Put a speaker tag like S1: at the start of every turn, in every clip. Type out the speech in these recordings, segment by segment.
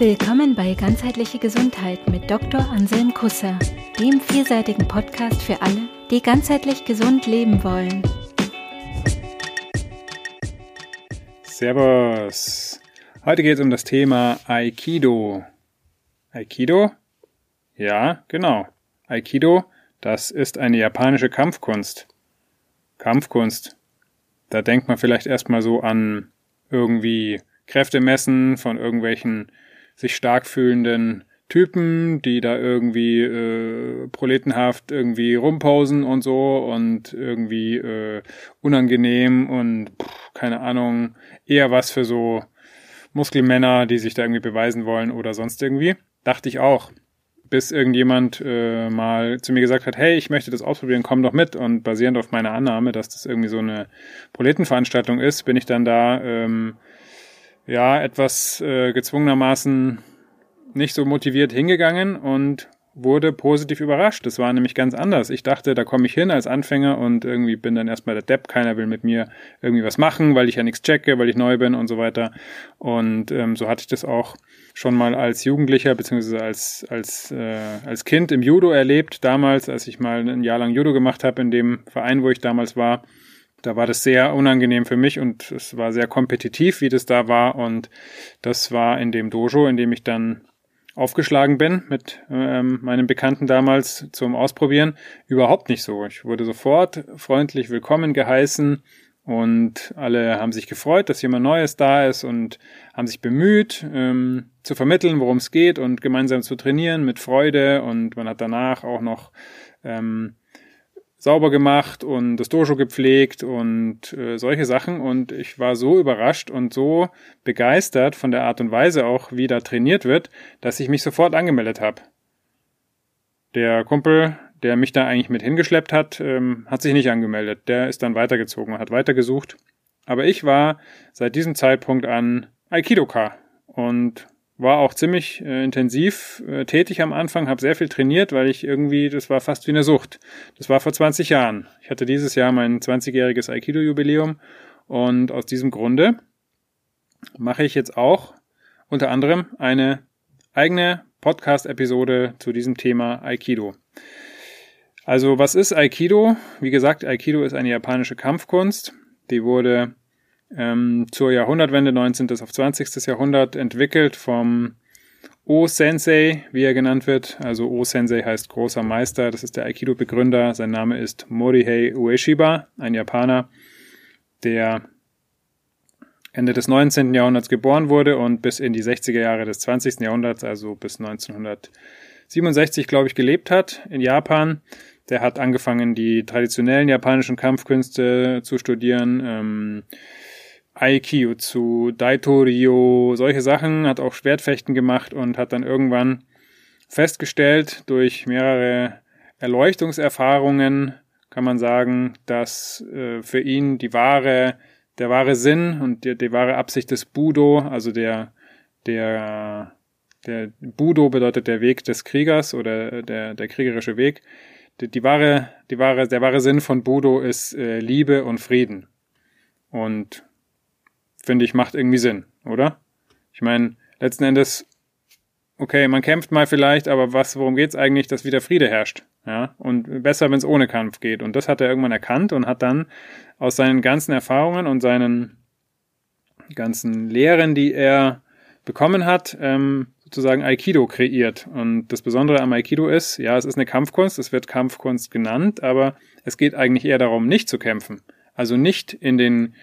S1: Willkommen bei Ganzheitliche Gesundheit mit Dr. Anselm Kusser, dem vielseitigen Podcast für alle, die ganzheitlich gesund leben wollen.
S2: Servus. Heute geht es um das Thema Aikido. Aikido? Ja, genau. Aikido, das ist eine japanische Kampfkunst. Kampfkunst. Da denkt man vielleicht erstmal so an irgendwie Kräfte messen von irgendwelchen sich stark fühlenden Typen, die da irgendwie äh, proletenhaft irgendwie rumpausen und so und irgendwie äh, unangenehm und pff, keine Ahnung, eher was für so Muskelmänner, die sich da irgendwie beweisen wollen oder sonst irgendwie. Dachte ich auch. Bis irgendjemand äh, mal zu mir gesagt hat, hey, ich möchte das ausprobieren, komm doch mit. Und basierend auf meiner Annahme, dass das irgendwie so eine Proletenveranstaltung ist, bin ich dann da ähm, ja, etwas äh, gezwungenermaßen nicht so motiviert hingegangen und wurde positiv überrascht. Das war nämlich ganz anders. Ich dachte, da komme ich hin als Anfänger und irgendwie bin dann erstmal der Depp. Keiner will mit mir irgendwie was machen, weil ich ja nichts checke, weil ich neu bin und so weiter. Und ähm, so hatte ich das auch schon mal als Jugendlicher beziehungsweise als als äh, als Kind im Judo erlebt. Damals, als ich mal ein Jahr lang Judo gemacht habe in dem Verein, wo ich damals war da war das sehr unangenehm für mich und es war sehr kompetitiv, wie das da war. Und das war in dem Dojo, in dem ich dann aufgeschlagen bin mit ähm, meinem Bekannten damals zum Ausprobieren, überhaupt nicht so. Ich wurde sofort freundlich willkommen geheißen und alle haben sich gefreut, dass jemand Neues da ist und haben sich bemüht, ähm, zu vermitteln, worum es geht und gemeinsam zu trainieren mit Freude. Und man hat danach auch noch ähm, sauber gemacht und das Dojo gepflegt und äh, solche Sachen. Und ich war so überrascht und so begeistert von der Art und Weise auch, wie da trainiert wird, dass ich mich sofort angemeldet habe. Der Kumpel, der mich da eigentlich mit hingeschleppt hat, ähm, hat sich nicht angemeldet. Der ist dann weitergezogen und hat weitergesucht. Aber ich war seit diesem Zeitpunkt an Aikidoka und war auch ziemlich äh, intensiv äh, tätig am Anfang, habe sehr viel trainiert, weil ich irgendwie, das war fast wie eine Sucht. Das war vor 20 Jahren. Ich hatte dieses Jahr mein 20-jähriges Aikido-Jubiläum und aus diesem Grunde mache ich jetzt auch unter anderem eine eigene Podcast-Episode zu diesem Thema Aikido. Also was ist Aikido? Wie gesagt, Aikido ist eine japanische Kampfkunst. Die wurde ähm, zur Jahrhundertwende 19. auf 20. Jahrhundert entwickelt vom O-Sensei, wie er genannt wird. Also O-Sensei heißt großer Meister. Das ist der Aikido-Begründer. Sein Name ist Morihei Ueshiba, ein Japaner, der Ende des 19. Jahrhunderts geboren wurde und bis in die 60er Jahre des 20. Jahrhunderts, also bis 1967, glaube ich, gelebt hat in Japan. Der hat angefangen, die traditionellen japanischen Kampfkünste zu studieren. Ähm, Aikiu Daitorio, solche Sachen, hat auch Schwertfechten gemacht und hat dann irgendwann festgestellt durch mehrere Erleuchtungserfahrungen, kann man sagen, dass äh, für ihn die wahre, der wahre Sinn und die, die wahre Absicht des Budo, also der, der, der Budo bedeutet der Weg des Kriegers oder der, der kriegerische Weg. Die, die wahre, die wahre, der wahre Sinn von Budo ist äh, Liebe und Frieden. Und finde ich, macht irgendwie Sinn, oder? Ich meine, letzten Endes, okay, man kämpft mal vielleicht, aber was, worum geht's eigentlich, dass wieder Friede herrscht? Ja, und besser, wenn es ohne Kampf geht. Und das hat er irgendwann erkannt und hat dann aus seinen ganzen Erfahrungen und seinen ganzen Lehren, die er bekommen hat, ähm, sozusagen Aikido kreiert. Und das Besondere am Aikido ist, ja, es ist eine Kampfkunst, es wird Kampfkunst genannt, aber es geht eigentlich eher darum, nicht zu kämpfen. Also nicht in den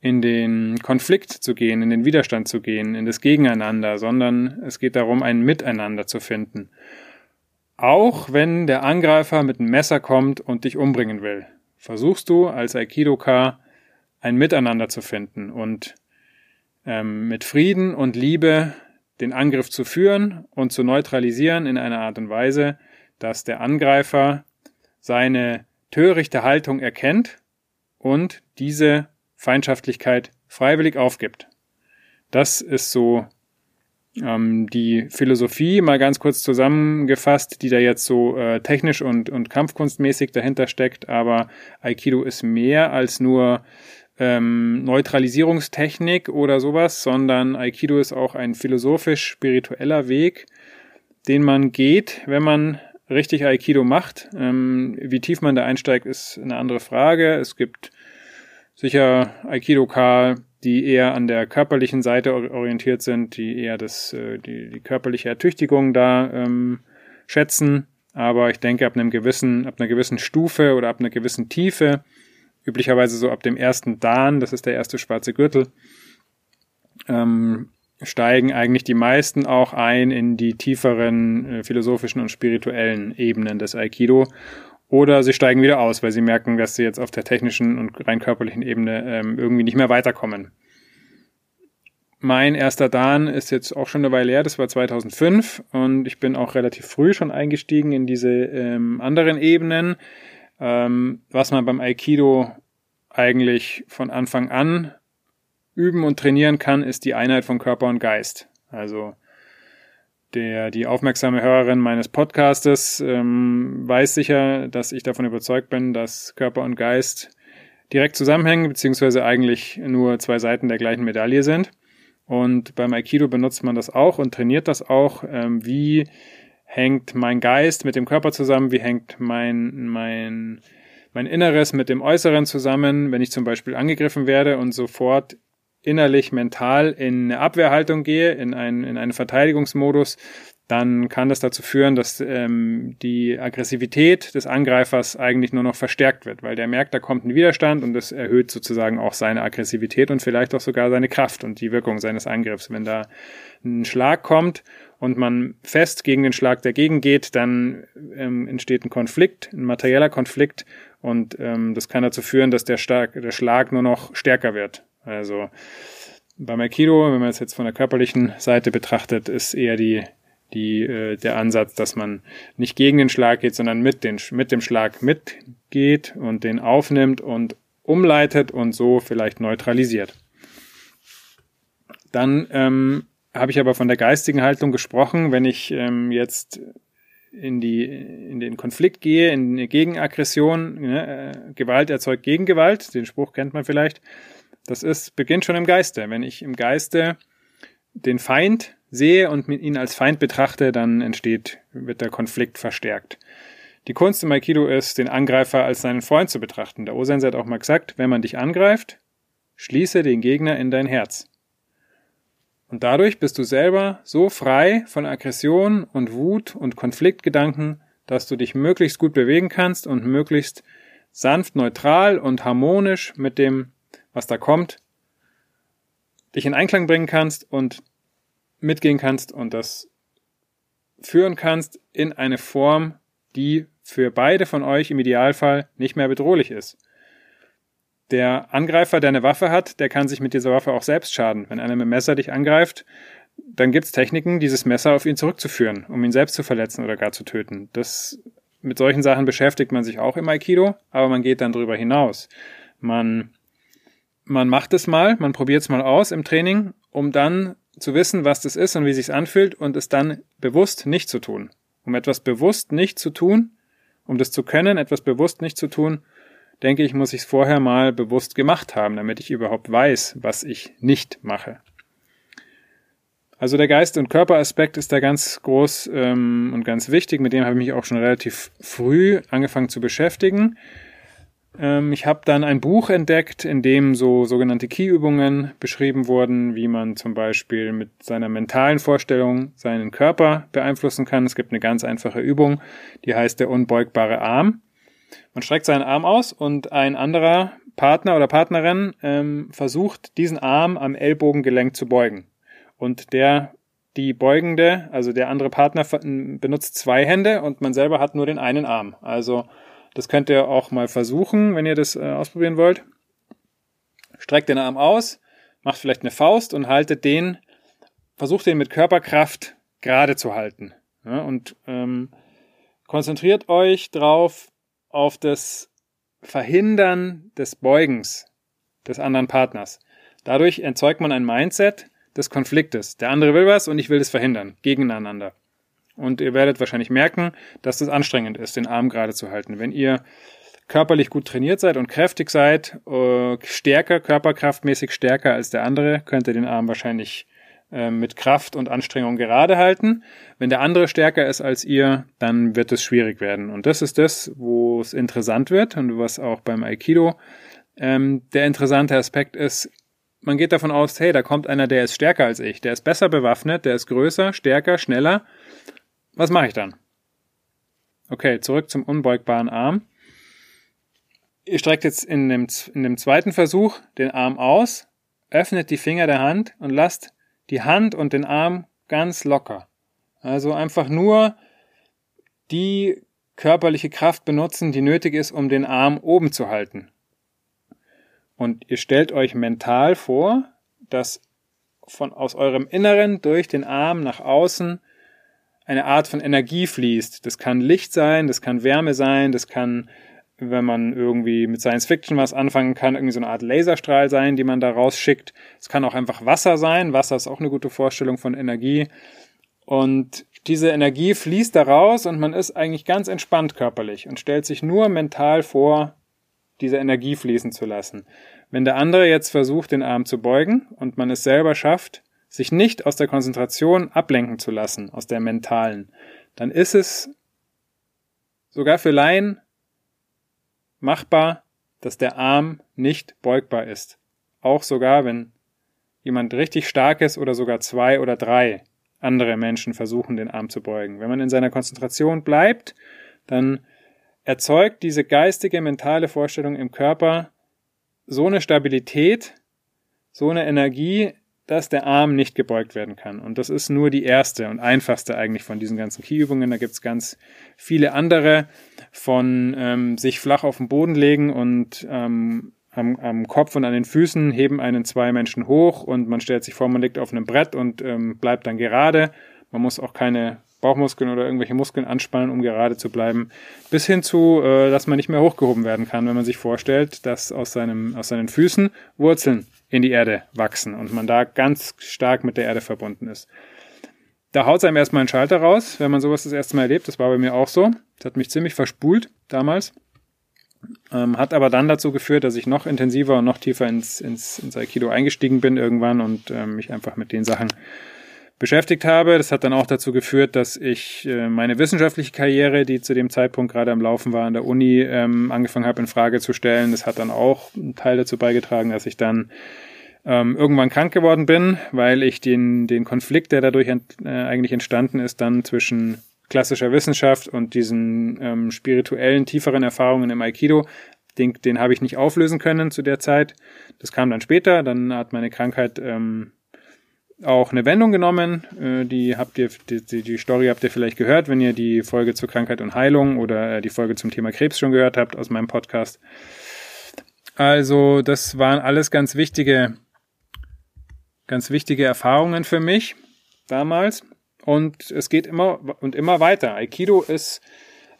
S2: in den Konflikt zu gehen, in den Widerstand zu gehen, in das Gegeneinander, sondern es geht darum, ein Miteinander zu finden. Auch wenn der Angreifer mit einem Messer kommt und dich umbringen will, versuchst du als Aikidoka ein Miteinander zu finden und ähm, mit Frieden und Liebe den Angriff zu führen und zu neutralisieren in einer Art und Weise, dass der Angreifer seine törichte Haltung erkennt und diese Feindschaftlichkeit freiwillig aufgibt. Das ist so ähm, die Philosophie, mal ganz kurz zusammengefasst, die da jetzt so äh, technisch und, und kampfkunstmäßig dahinter steckt. Aber Aikido ist mehr als nur ähm, Neutralisierungstechnik oder sowas, sondern Aikido ist auch ein philosophisch-spiritueller Weg, den man geht, wenn man richtig Aikido macht. Ähm, wie tief man da einsteigt, ist eine andere Frage. Es gibt sicher Aikido-Ka, die eher an der körperlichen Seite orientiert sind, die eher das, äh, die, die körperliche Ertüchtigung da ähm, schätzen. Aber ich denke, ab einem gewissen, ab einer gewissen Stufe oder ab einer gewissen Tiefe, üblicherweise so ab dem ersten Dan, das ist der erste schwarze Gürtel, ähm, steigen eigentlich die meisten auch ein in die tieferen äh, philosophischen und spirituellen Ebenen des Aikido. Oder sie steigen wieder aus, weil sie merken, dass sie jetzt auf der technischen und rein körperlichen Ebene ähm, irgendwie nicht mehr weiterkommen. Mein erster Dan ist jetzt auch schon eine Weile her, das war 2005 und ich bin auch relativ früh schon eingestiegen in diese ähm, anderen Ebenen, ähm, was man beim Aikido eigentlich von Anfang an üben und trainieren kann, ist die Einheit von Körper und Geist. Also der, die aufmerksame Hörerin meines Podcastes ähm, weiß sicher, dass ich davon überzeugt bin, dass Körper und Geist direkt zusammenhängen, beziehungsweise eigentlich nur zwei Seiten der gleichen Medaille sind. Und beim Aikido benutzt man das auch und trainiert das auch. Ähm, wie hängt mein Geist mit dem Körper zusammen? Wie hängt mein, mein, mein Inneres mit dem Äußeren zusammen? Wenn ich zum Beispiel angegriffen werde und sofort innerlich, mental in eine Abwehrhaltung gehe, in, ein, in einen Verteidigungsmodus, dann kann das dazu führen, dass ähm, die Aggressivität des Angreifers eigentlich nur noch verstärkt wird, weil der merkt, da kommt ein Widerstand und das erhöht sozusagen auch seine Aggressivität und vielleicht auch sogar seine Kraft und die Wirkung seines Angriffs. Wenn da ein Schlag kommt und man fest gegen den Schlag dagegen geht, dann ähm, entsteht ein Konflikt, ein materieller Konflikt und ähm, das kann dazu führen, dass der, Stark, der Schlag nur noch stärker wird. Also beim Aikido, wenn man es jetzt von der körperlichen Seite betrachtet, ist eher die, die, äh, der Ansatz, dass man nicht gegen den Schlag geht, sondern mit, den, mit dem Schlag mitgeht und den aufnimmt und umleitet und so vielleicht neutralisiert. Dann ähm, habe ich aber von der geistigen Haltung gesprochen, wenn ich ähm, jetzt in die in den Konflikt gehe, in eine Gegenaggression, ne, äh, Gewalt erzeugt Gegengewalt, den Spruch kennt man vielleicht, das ist, beginnt schon im Geiste. Wenn ich im Geiste den Feind sehe und ihn als Feind betrachte, dann entsteht, wird der Konflikt verstärkt. Die Kunst im Aikido ist, den Angreifer als seinen Freund zu betrachten. Der Osensei hat auch mal gesagt, wenn man dich angreift, schließe den Gegner in dein Herz. Und dadurch bist du selber so frei von Aggression und Wut und Konfliktgedanken, dass du dich möglichst gut bewegen kannst und möglichst sanft, neutral und harmonisch mit dem was da kommt, dich in Einklang bringen kannst und mitgehen kannst und das führen kannst in eine Form, die für beide von euch im Idealfall nicht mehr bedrohlich ist. Der Angreifer, der eine Waffe hat, der kann sich mit dieser Waffe auch selbst schaden. Wenn einer mit dem Messer dich angreift, dann gibt's Techniken, dieses Messer auf ihn zurückzuführen, um ihn selbst zu verletzen oder gar zu töten. Das, mit solchen Sachen beschäftigt man sich auch im Aikido, aber man geht dann darüber hinaus. Man man macht es mal, man probiert es mal aus im Training, um dann zu wissen, was das ist und wie sich's anfühlt und es dann bewusst nicht zu tun. Um etwas bewusst nicht zu tun, um das zu können, etwas bewusst nicht zu tun, denke ich, muss ich es vorher mal bewusst gemacht haben, damit ich überhaupt weiß, was ich nicht mache. Also der Geist- und Körperaspekt ist da ganz groß ähm, und ganz wichtig. Mit dem habe ich mich auch schon relativ früh angefangen zu beschäftigen. Ähm, ich habe dann ein Buch entdeckt, in dem so sogenannte Key-Übungen beschrieben wurden, wie man zum Beispiel mit seiner mentalen Vorstellung seinen Körper beeinflussen kann. Es gibt eine ganz einfache Übung, die heißt der unbeugbare Arm. Man streckt seinen Arm aus und ein anderer Partner oder Partnerin ähm, versucht, diesen Arm am Ellbogengelenk zu beugen. Und der die beugende, also der andere Partner benutzt zwei Hände und man selber hat nur den einen Arm. Also das könnt ihr auch mal versuchen, wenn ihr das äh, ausprobieren wollt. Streckt den Arm aus, macht vielleicht eine Faust und haltet den, versucht den mit Körperkraft gerade zu halten. Ja, und ähm, konzentriert euch drauf auf das Verhindern des Beugens des anderen Partners. Dadurch erzeugt man ein Mindset des Konfliktes. Der andere will was und ich will es verhindern, gegeneinander. Und ihr werdet wahrscheinlich merken, dass es anstrengend ist, den Arm gerade zu halten. Wenn ihr körperlich gut trainiert seid und kräftig seid, äh, stärker, körperkraftmäßig stärker als der andere, könnt ihr den Arm wahrscheinlich äh, mit Kraft und Anstrengung gerade halten. Wenn der andere stärker ist als ihr, dann wird es schwierig werden. Und das ist das, wo es interessant wird und was auch beim Aikido ähm, der interessante Aspekt ist, man geht davon aus, hey, da kommt einer, der ist stärker als ich, der ist besser bewaffnet, der ist größer, stärker, schneller. Was mache ich dann? Okay, zurück zum unbeugbaren Arm. Ihr streckt jetzt in dem, in dem zweiten Versuch den Arm aus, öffnet die Finger der Hand und lasst die Hand und den Arm ganz locker. Also einfach nur die körperliche Kraft benutzen, die nötig ist, um den Arm oben zu halten. Und ihr stellt euch mental vor, dass von aus eurem Inneren durch den Arm nach außen eine Art von Energie fließt. Das kann Licht sein, das kann Wärme sein, das kann, wenn man irgendwie mit Science Fiction was anfangen kann, irgendwie so eine Art Laserstrahl sein, die man da rausschickt. Es kann auch einfach Wasser sein. Wasser ist auch eine gute Vorstellung von Energie. Und diese Energie fließt da raus und man ist eigentlich ganz entspannt körperlich und stellt sich nur mental vor, diese Energie fließen zu lassen. Wenn der andere jetzt versucht, den Arm zu beugen und man es selber schafft, sich nicht aus der Konzentration ablenken zu lassen, aus der mentalen, dann ist es sogar für Laien machbar, dass der Arm nicht beugbar ist. Auch sogar, wenn jemand richtig stark ist oder sogar zwei oder drei andere Menschen versuchen, den Arm zu beugen. Wenn man in seiner Konzentration bleibt, dann erzeugt diese geistige, mentale Vorstellung im Körper so eine Stabilität, so eine Energie, dass der Arm nicht gebeugt werden kann. Und das ist nur die erste und einfachste eigentlich von diesen ganzen Keyübungen. Da gibt's ganz viele andere von ähm, sich flach auf den Boden legen und ähm, am, am Kopf und an den Füßen heben einen zwei Menschen hoch und man stellt sich vor, man liegt auf einem Brett und ähm, bleibt dann gerade. Man muss auch keine Bauchmuskeln oder irgendwelche Muskeln anspannen, um gerade zu bleiben. Bis hin zu, äh, dass man nicht mehr hochgehoben werden kann, wenn man sich vorstellt, dass aus, seinem, aus seinen Füßen Wurzeln in die Erde wachsen und man da ganz stark mit der Erde verbunden ist. Da haut einem erstmal ein Schalter raus, wenn man sowas das erste Mal erlebt. Das war bei mir auch so. Das hat mich ziemlich verspult damals. Ähm, hat aber dann dazu geführt, dass ich noch intensiver und noch tiefer ins, ins, ins Aikido eingestiegen bin irgendwann und ähm, mich einfach mit den Sachen beschäftigt habe. Das hat dann auch dazu geführt, dass ich äh, meine wissenschaftliche Karriere, die zu dem Zeitpunkt gerade am Laufen war an der Uni, ähm, angefangen habe in Frage zu stellen. Das hat dann auch einen Teil dazu beigetragen, dass ich dann ähm, irgendwann krank geworden bin, weil ich den, den Konflikt, der dadurch ent, äh, eigentlich entstanden ist, dann zwischen klassischer Wissenschaft und diesen ähm, spirituellen, tieferen Erfahrungen im Aikido, den, den habe ich nicht auflösen können zu der Zeit. Das kam dann später, dann hat meine Krankheit ähm, auch eine Wendung genommen. Äh, die habt ihr, die, die Story habt ihr vielleicht gehört, wenn ihr die Folge zur Krankheit und Heilung oder äh, die Folge zum Thema Krebs schon gehört habt aus meinem Podcast. Also, das waren alles ganz wichtige, ganz wichtige Erfahrungen für mich damals. Und es geht immer und immer weiter. Aikido ist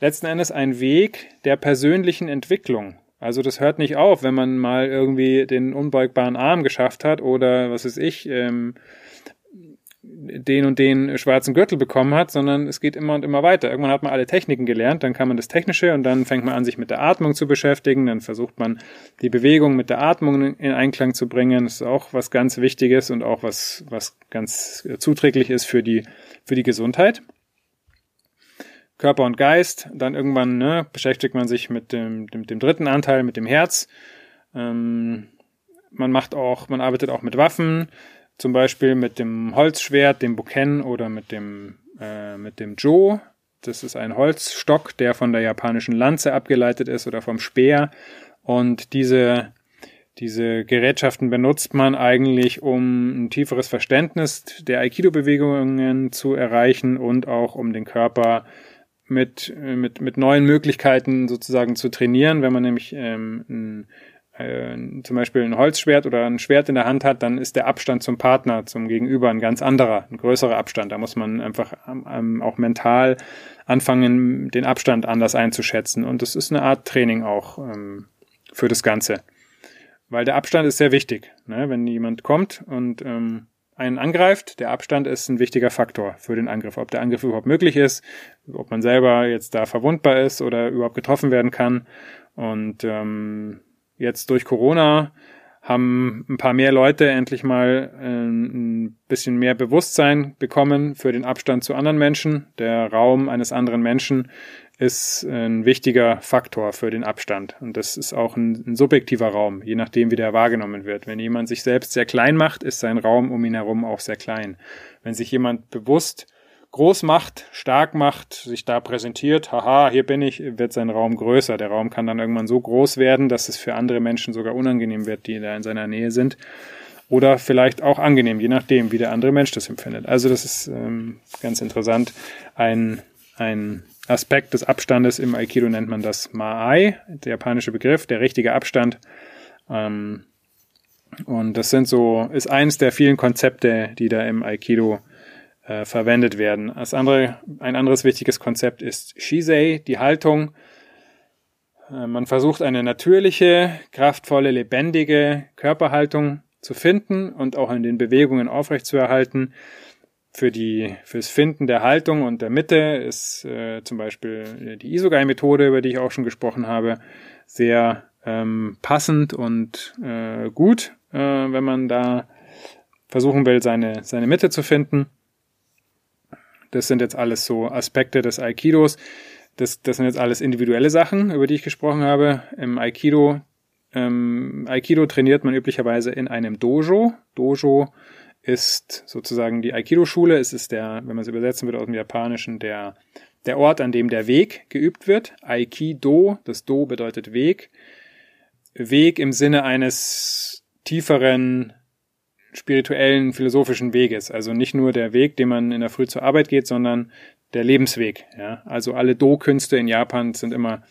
S2: letzten Endes ein Weg der persönlichen Entwicklung. Also das hört nicht auf, wenn man mal irgendwie den unbeugbaren Arm geschafft hat oder was weiß ich, ähm, den und den schwarzen Gürtel bekommen hat, sondern es geht immer und immer weiter. Irgendwann hat man alle Techniken gelernt, dann kann man das Technische und dann fängt man an, sich mit der Atmung zu beschäftigen, dann versucht man die Bewegung mit der Atmung in Einklang zu bringen. Das ist auch was ganz Wichtiges und auch was, was ganz zuträglich ist für die, für die Gesundheit. Körper und Geist, dann irgendwann ne, beschäftigt man sich mit dem, dem, dem dritten Anteil, mit dem Herz. Ähm, man macht auch, man arbeitet auch mit Waffen, zum Beispiel mit dem Holzschwert, dem Buken oder mit dem, äh, mit dem Jo. Das ist ein Holzstock, der von der japanischen Lanze abgeleitet ist oder vom Speer. Und diese, diese Gerätschaften benutzt man eigentlich, um ein tieferes Verständnis der Aikido-Bewegungen zu erreichen und auch um den Körper mit, mit, mit neuen Möglichkeiten sozusagen zu trainieren. Wenn man nämlich ähm, ein äh, zum Beispiel ein Holzschwert oder ein Schwert in der Hand hat, dann ist der Abstand zum Partner, zum Gegenüber ein ganz anderer, ein größerer Abstand. Da muss man einfach ähm, auch mental anfangen, den Abstand anders einzuschätzen. Und das ist eine Art Training auch ähm, für das Ganze. Weil der Abstand ist sehr wichtig. Ne? Wenn jemand kommt und ähm, einen angreift, der Abstand ist ein wichtiger Faktor für den Angriff. Ob der Angriff überhaupt möglich ist, ob man selber jetzt da verwundbar ist oder überhaupt getroffen werden kann Und ähm, jetzt durch Corona haben ein paar mehr Leute endlich mal äh, ein bisschen mehr Bewusstsein bekommen für den Abstand zu anderen Menschen. Der Raum eines anderen Menschen ist ein wichtiger Faktor für den Abstand. Und das ist auch ein, ein, subjektiver Raum, je nachdem, wie der wahrgenommen wird. Wenn jemand sich selbst sehr klein macht, ist sein Raum um ihn herum auch sehr klein. Wenn sich jemand bewusst groß macht, stark macht, sich da präsentiert, haha, hier bin ich, wird sein Raum größer. Der Raum kann dann irgendwann so groß werden, dass es für andere Menschen sogar unangenehm wird, die da in seiner Nähe sind. Oder vielleicht auch angenehm, je nachdem, wie der andere Mensch das empfindet. Also das ist ähm, ganz interessant. Ein, ein Aspekt des Abstandes im Aikido nennt man das Ma'ai, der japanische Begriff, der richtige Abstand. Ähm, und das sind so, ist eins der vielen Konzepte, die da im Aikido äh, verwendet werden. Das andere, ein anderes wichtiges Konzept ist Shisei, die Haltung. Äh, man versucht eine natürliche, kraftvolle, lebendige Körperhaltung zu finden und auch in den Bewegungen aufrechtzuerhalten. Für die fürs Finden der Haltung und der Mitte ist äh, zum Beispiel die Isogai-Methode, über die ich auch schon gesprochen habe, sehr ähm, passend und äh, gut, äh, wenn man da versuchen will, seine, seine Mitte zu finden. Das sind jetzt alles so Aspekte des Aikidos. Das, das sind jetzt alles individuelle Sachen, über die ich gesprochen habe. Im Aikido, ähm, Aikido trainiert man üblicherweise in einem Dojo. Dojo ist sozusagen die Aikido-Schule. Es ist der, wenn man es übersetzen würde aus dem Japanischen, der, der Ort, an dem der Weg geübt wird. Aikido, das Do bedeutet Weg. Weg im Sinne eines tieferen spirituellen, philosophischen Weges. Also nicht nur der Weg, den man in der Früh zur Arbeit geht, sondern der Lebensweg. Ja? Also alle Do-Künste in Japan sind immer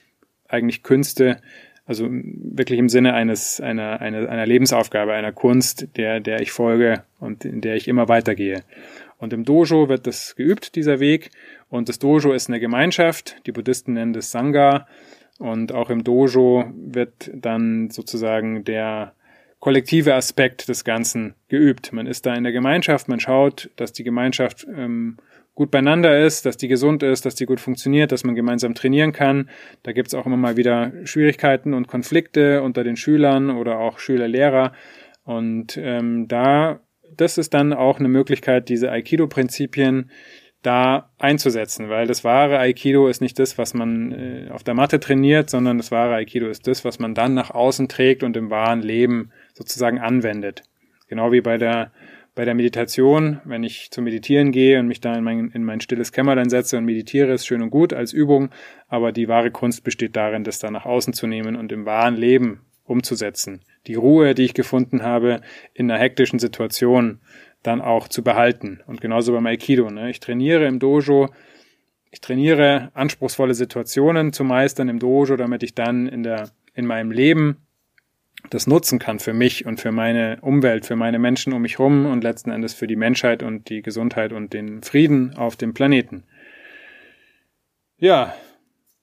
S2: eigentlich Künste, also wirklich im Sinne eines einer, einer, einer Lebensaufgabe, einer Kunst, der, der ich folge und in der ich immer weitergehe. Und im Dojo wird das geübt, dieser Weg. Und das Dojo ist eine Gemeinschaft. Die Buddhisten nennen das Sangha. Und auch im Dojo wird dann sozusagen der kollektive Aspekt des Ganzen geübt. Man ist da in der Gemeinschaft, man schaut, dass die Gemeinschaft ähm, gut beieinander ist, dass die gesund ist, dass die gut funktioniert, dass man gemeinsam trainieren kann. Da gibt's auch immer mal wieder Schwierigkeiten und Konflikte unter den Schülern oder auch Schüler-Lehrer. Und ähm, da, das ist dann auch eine Möglichkeit, diese Aikido-Prinzipien da einzusetzen, weil das wahre Aikido ist nicht das, was man äh, auf der Matte trainiert, sondern das wahre Aikido ist das, was man dann nach außen trägt und im wahren Leben sozusagen anwendet. Genau wie bei der, bei der Meditation, wenn ich zum Meditieren gehe und mich da in mein, in mein stilles Kämmerlein setze und meditiere, ist schön und gut als Übung, aber die wahre Kunst besteht darin, das da nach außen zu nehmen und im wahren Leben umzusetzen. Die Ruhe, die ich gefunden habe in einer hektischen Situation, dann auch zu behalten. Und genauso beim Aikido. Ne? Ich trainiere im Dojo, ich trainiere anspruchsvolle Situationen zu meistern im Dojo, damit ich dann in der, in meinem Leben das nutzen kann für mich und für meine Umwelt, für meine Menschen um mich herum und letzten Endes für die Menschheit und die Gesundheit und den Frieden auf dem Planeten. Ja,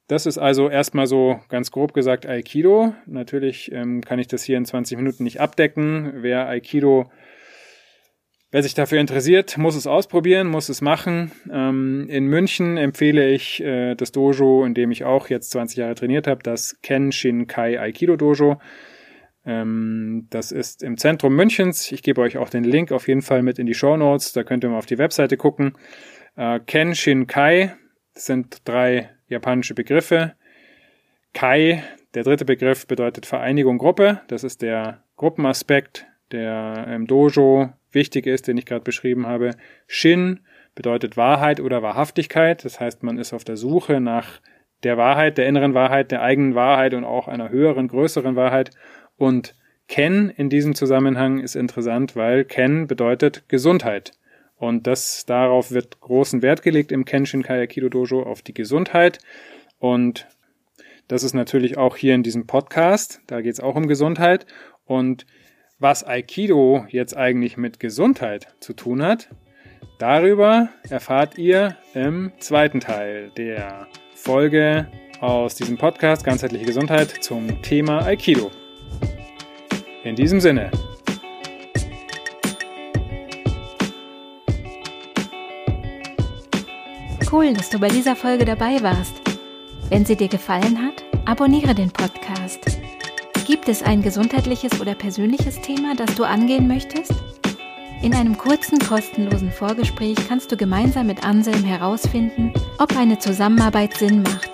S2: das ist also erstmal so ganz grob gesagt Aikido. Natürlich ähm, kann ich das hier in 20 Minuten nicht abdecken. Wer Aikido, wer sich dafür interessiert, muss es ausprobieren, muss es machen. Ähm, in München empfehle ich äh, das Dojo, in dem ich auch jetzt 20 Jahre trainiert habe, das Ken Shin Kai Aikido Dojo. Ähm, das ist im Zentrum Münchens. Ich gebe euch auch den Link auf jeden Fall mit in die Show Notes. Da könnt ihr mal auf die Webseite gucken. Äh, Ken Shin Kai sind drei japanische Begriffe. Kai, der dritte Begriff, bedeutet Vereinigung, Gruppe. Das ist der Gruppenaspekt, der im Dojo wichtig ist, den ich gerade beschrieben habe. Shin bedeutet Wahrheit oder Wahrhaftigkeit. Das heißt, man ist auf der Suche nach der Wahrheit, der inneren Wahrheit, der eigenen Wahrheit und auch einer höheren, größeren Wahrheit. Und Ken in diesem Zusammenhang ist interessant, weil Ken bedeutet Gesundheit. Und das, darauf wird großen Wert gelegt im Kenshin Kayakido Dojo auf die Gesundheit. Und das ist natürlich auch hier in diesem Podcast. Da geht es auch um Gesundheit. Und was Aikido jetzt eigentlich mit Gesundheit zu tun hat, darüber erfahrt ihr im zweiten Teil der Folge aus diesem Podcast Ganzheitliche Gesundheit zum Thema Aikido. In diesem Sinne.
S1: Cool, dass du bei dieser Folge dabei warst. Wenn sie dir gefallen hat, Abonniere den Podcast. Gibt es ein gesundheitliches oder persönliches Thema, das du angehen möchtest? In einem kurzen, kostenlosen Vorgespräch kannst du gemeinsam mit Anselm herausfinden, ob eine Zusammenarbeit Sinn macht.